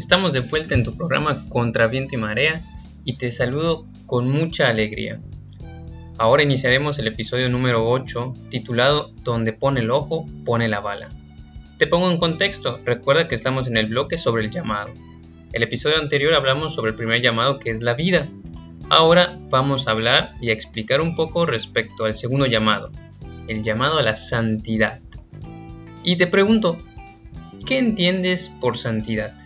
Estamos de vuelta en tu programa Contra Viento y Marea y te saludo con mucha alegría. Ahora iniciaremos el episodio número 8 titulado Donde pone el ojo, pone la bala. Te pongo en contexto, recuerda que estamos en el bloque sobre el llamado. El episodio anterior hablamos sobre el primer llamado que es la vida. Ahora vamos a hablar y a explicar un poco respecto al segundo llamado, el llamado a la santidad. Y te pregunto, ¿qué entiendes por santidad?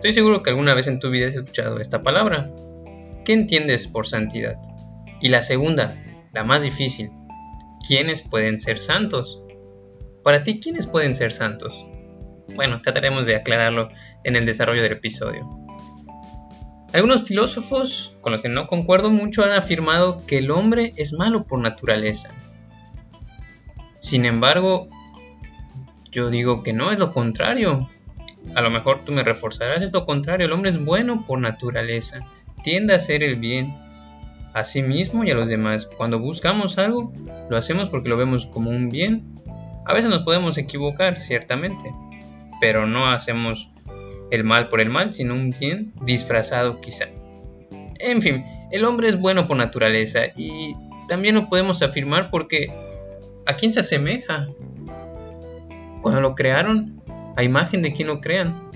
Estoy seguro que alguna vez en tu vida has escuchado esta palabra. ¿Qué entiendes por santidad? Y la segunda, la más difícil, ¿quiénes pueden ser santos? Para ti, ¿quiénes pueden ser santos? Bueno, trataremos de aclararlo en el desarrollo del episodio. Algunos filósofos, con los que no concuerdo mucho, han afirmado que el hombre es malo por naturaleza. Sin embargo, yo digo que no, es lo contrario. A lo mejor tú me reforzarás, es lo contrario, el hombre es bueno por naturaleza, tiende a hacer el bien a sí mismo y a los demás. Cuando buscamos algo, lo hacemos porque lo vemos como un bien. A veces nos podemos equivocar, ciertamente, pero no hacemos el mal por el mal, sino un bien disfrazado quizá. En fin, el hombre es bueno por naturaleza y también lo podemos afirmar porque ¿a quién se asemeja? Cuando lo crearon, a imagen de quien lo crean.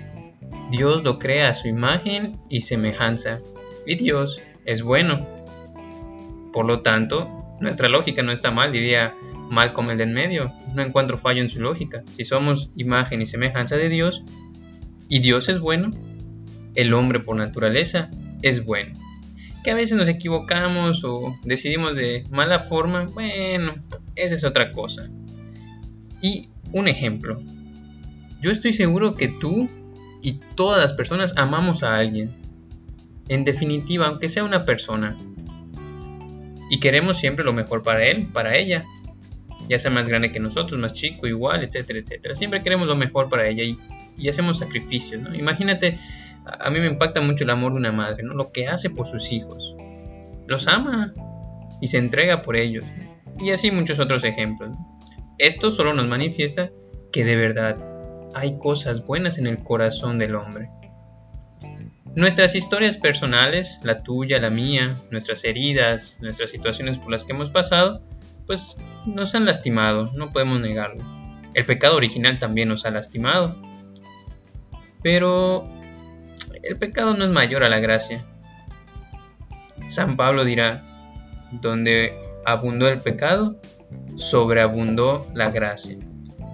Dios lo crea a su imagen y semejanza. Y Dios es bueno. Por lo tanto, nuestra lógica no está mal, diría Malcolm el de en medio. No encuentro fallo en su lógica. Si somos imagen y semejanza de Dios, y Dios es bueno, el hombre por naturaleza es bueno. Que a veces nos equivocamos o decidimos de mala forma, bueno, esa es otra cosa. Y un ejemplo. Yo estoy seguro que tú y todas las personas amamos a alguien. En definitiva, aunque sea una persona. Y queremos siempre lo mejor para él, para ella. Ya sea más grande que nosotros, más chico, igual, etcétera, etcétera. Siempre queremos lo mejor para ella y, hacemos sacrificios, ¿no? Imagínate, a mí me impacta mucho el amor de una madre, ¿no? Lo que hace por sus hijos. Los ama y se entrega por ellos. Y así muchos otros ejemplos. Esto solo nos manifiesta que de verdad hay cosas buenas en el corazón del hombre. Nuestras historias personales, la tuya, la mía, nuestras heridas, nuestras situaciones por las que hemos pasado, pues nos han lastimado, no podemos negarlo. El pecado original también nos ha lastimado. Pero el pecado no es mayor a la gracia. San Pablo dirá, donde abundó el pecado, sobreabundó la gracia.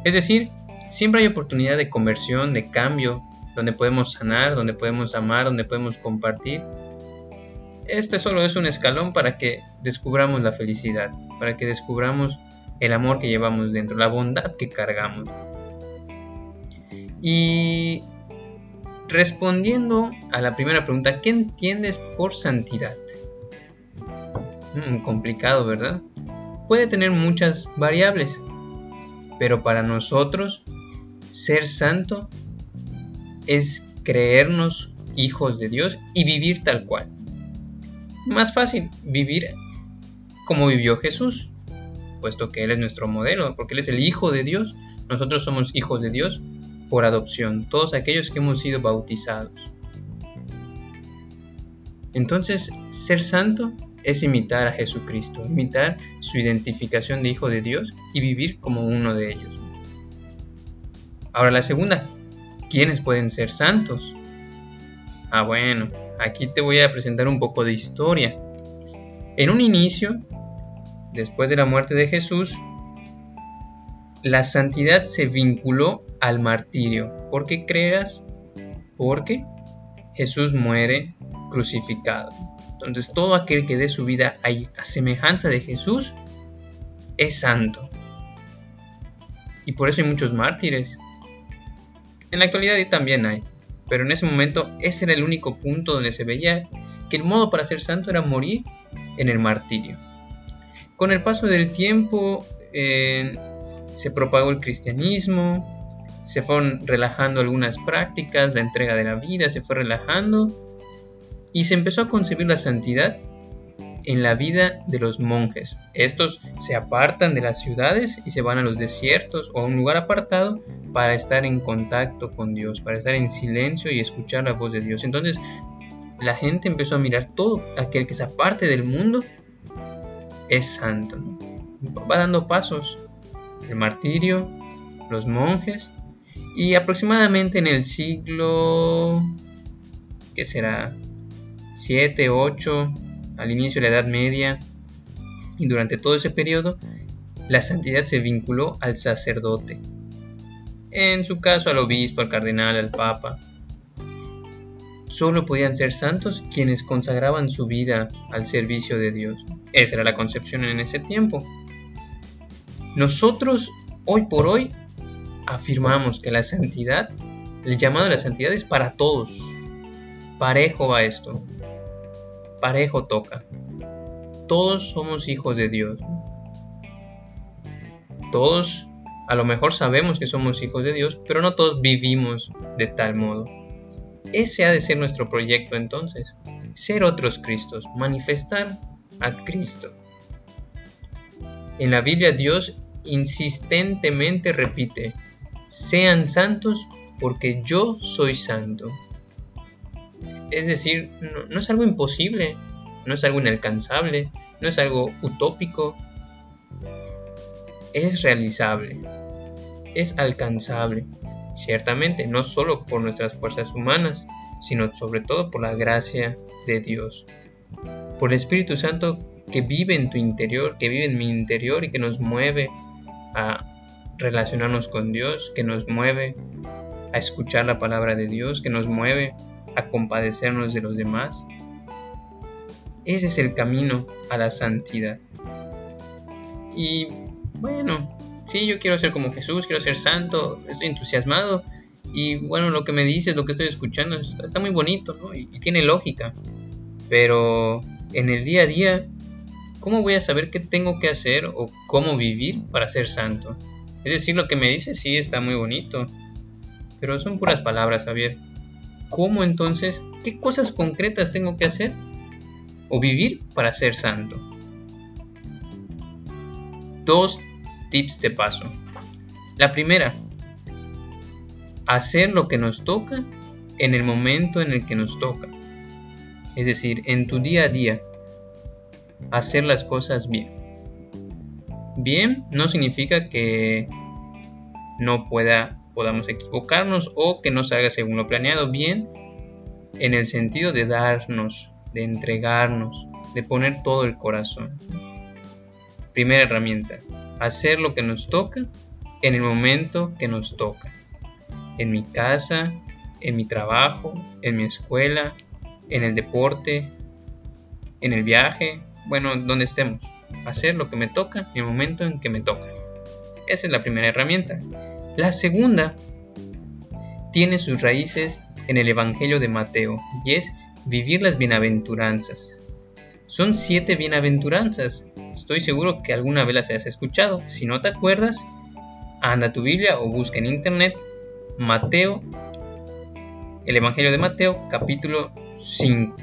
Es decir, siempre hay oportunidad de conversión, de cambio, donde podemos sanar, donde podemos amar, donde podemos compartir. Este solo es un escalón para que descubramos la felicidad, para que descubramos el amor que llevamos dentro, la bondad que cargamos. Y respondiendo a la primera pregunta, ¿qué entiendes por santidad? Hmm, complicado, ¿verdad? Puede tener muchas variables, pero para nosotros ser santo es creernos hijos de Dios y vivir tal cual. Más fácil vivir como vivió Jesús, puesto que Él es nuestro modelo, porque Él es el Hijo de Dios. Nosotros somos hijos de Dios por adopción, todos aquellos que hemos sido bautizados. Entonces, ser santo es imitar a Jesucristo, imitar su identificación de Hijo de Dios y vivir como uno de ellos. Ahora la segunda ¿quiénes pueden ser santos? Ah, bueno, aquí te voy a presentar un poco de historia. En un inicio, después de la muerte de Jesús, la santidad se vinculó al martirio. ¿Por qué creas? Porque Jesús muere crucificado. Entonces todo aquel que dé su vida a semejanza de Jesús es santo. Y por eso hay muchos mártires. En la actualidad también hay, pero en ese momento ese era el único punto donde se veía que el modo para ser santo era morir en el martirio. Con el paso del tiempo se propagó el cristianismo, se fueron relajando algunas prácticas, la entrega de la vida se fue relajando y se empezó a concebir la santidad en la vida de los monjes. Estos se apartan de las ciudades y se van a los desiertos o a un lugar apartado para estar en contacto con Dios, para estar en silencio y escuchar la voz de Dios. Entonces la gente empezó a mirar todo aquel que es aparte del mundo es santo. Va dando pasos. El martirio, los monjes y aproximadamente en el siglo, ¿qué será? 7, 8, al inicio de la Edad Media, y durante todo ese periodo, la santidad se vinculó al sacerdote. En su caso al obispo, al cardenal, al papa. Solo podían ser santos quienes consagraban su vida al servicio de Dios. Esa era la concepción en ese tiempo. Nosotros, hoy por hoy, afirmamos que la santidad, el llamado a la santidad es para todos. Parejo va esto. Parejo toca. Todos somos hijos de Dios. Todos a lo mejor sabemos que somos hijos de Dios, pero no todos vivimos de tal modo. Ese ha de ser nuestro proyecto entonces. Ser otros Cristos, manifestar a Cristo. En la Biblia Dios insistentemente repite, sean santos porque yo soy santo. Es decir, no, es algo imposible, no es algo inalcanzable, no es algo utópico, es realizable, es alcanzable, ciertamente no solo por nuestras fuerzas humanas, sino sobre todo por la gracia de Dios, por el Espíritu Santo que vive en tu interior, que vive en mi interior y que nos mueve a relacionarnos con Dios, que nos mueve a escuchar la palabra de Dios, que nos mueve a compadecernos de los demás. Ese es el camino a la santidad. Y bueno, sí, yo quiero ser como Jesús, quiero ser santo, estoy entusiasmado. Y bueno, lo que me dices, lo que estoy escuchando, está, muy bonito ¿no? y tiene lógica. Pero en el día a día, ¿cómo voy a saber qué tengo que hacer o cómo vivir para ser santo? Es decir, lo que me dice sí está muy bonito, pero son puras palabras, Javier. ¿Cómo entonces? ¿Qué cosas concretas tengo que hacer o vivir para ser santo? Dos tips de paso. La primera, hacer lo que nos toca en el momento en el que nos toca. Es decir, en tu día a día, hacer las cosas bien. Bien no significa que no pueda, podamos equivocarnos o que no se haga según lo planeado. Bien en el sentido de darnos, de entregarnos, de poner todo el corazón. Primera herramienta, hacer lo que nos toca en el momento que nos toca. En mi casa, en mi trabajo, en mi escuela, en el deporte, en el viaje, bueno, donde estemos. Hacer lo que me toca en el momento en que me toca. Esa es la primera herramienta. La segunda tiene sus raíces en el Evangelio de Mateo y es vivir las bienaventuranzas. Son siete bienaventuranzas. Estoy seguro que alguna vez las hayas escuchado. Si no te acuerdas, anda a tu Biblia o busca en internet Mateo, el Evangelio de Mateo, capítulo 5.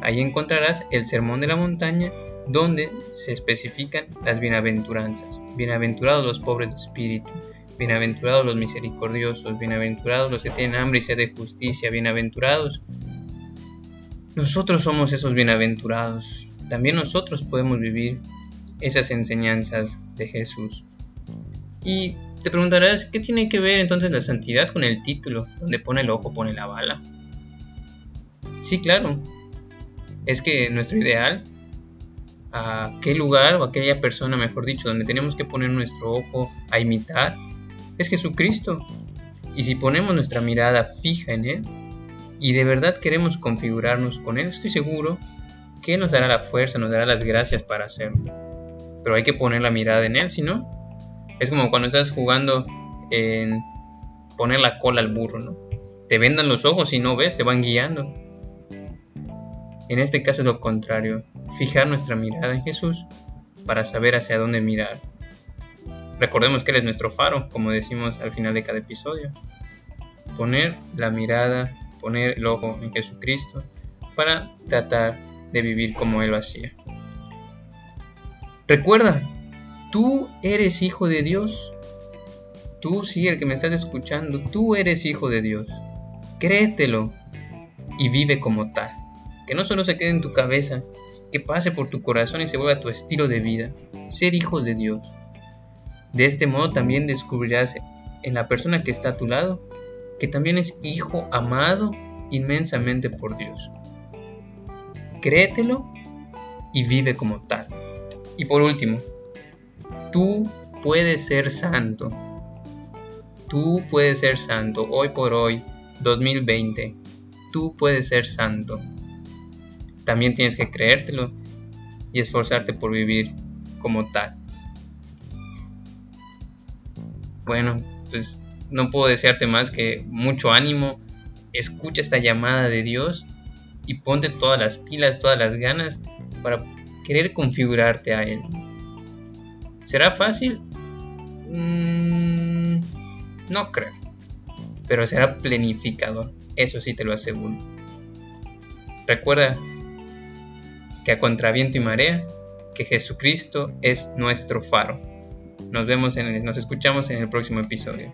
Ahí encontrarás el Sermón de la Montaña donde se especifican las bienaventuranzas. Bienaventurados los pobres de espíritu, bienaventurados los misericordiosos, bienaventurados los que tienen hambre y sed de justicia, bienaventurados. Nosotros somos esos bienaventurados. También nosotros podemos vivir esas enseñanzas de Jesús. Y te preguntarás, ¿qué tiene que ver entonces la santidad con el título? Donde pone el ojo, pone la bala. Sí, claro. Es que nuestro ideal, a qué lugar o aquella persona, mejor dicho, donde tenemos que poner nuestro ojo a imitar, es Jesucristo. Y si ponemos nuestra mirada fija en Él y de verdad queremos configurarnos con Él, estoy seguro que nos dará la fuerza, nos dará las gracias para hacerlo. Pero hay que poner la mirada en Él, si no, es como cuando estás jugando en poner la cola al burro, ¿no? Te vendan los ojos y no ves, te van guiando. En este caso es lo contrario, fijar nuestra mirada en Jesús para saber hacia dónde mirar. Recordemos que Él es nuestro faro, como decimos al final de cada episodio. Poner la mirada, poner el ojo en Jesucristo para tratar de vivir como Él lo hacía. Recuerda, tú eres hijo de Dios. Tú sí, el que me estás escuchando, tú eres hijo de Dios. Créetelo y vive como tal. Que no solo se quede en tu cabeza, que pase por tu corazón y se vuelva tu estilo de vida. Ser hijo de Dios. De este modo también descubrirás en la persona que está a tu lado que también es hijo amado inmensamente por Dios. Créetelo y vive como tal. Y por último, tú puedes ser santo. Tú puedes ser santo hoy por hoy, 2020. Tú puedes ser santo. También tienes que creértelo y esforzarte por vivir como tal. Bueno, pues no puedo desearte más que mucho ánimo. Escucha esta llamada de Dios y ponte todas las pilas, todas las ganas para querer configurarte a Él. ¿Será fácil? Mm, no creo. Pero será planificador. Eso sí te lo aseguro. Recuerda que a contraviento y marea, que Jesucristo es nuestro faro. Nos vemos en nos escuchamos en el próximo episodio.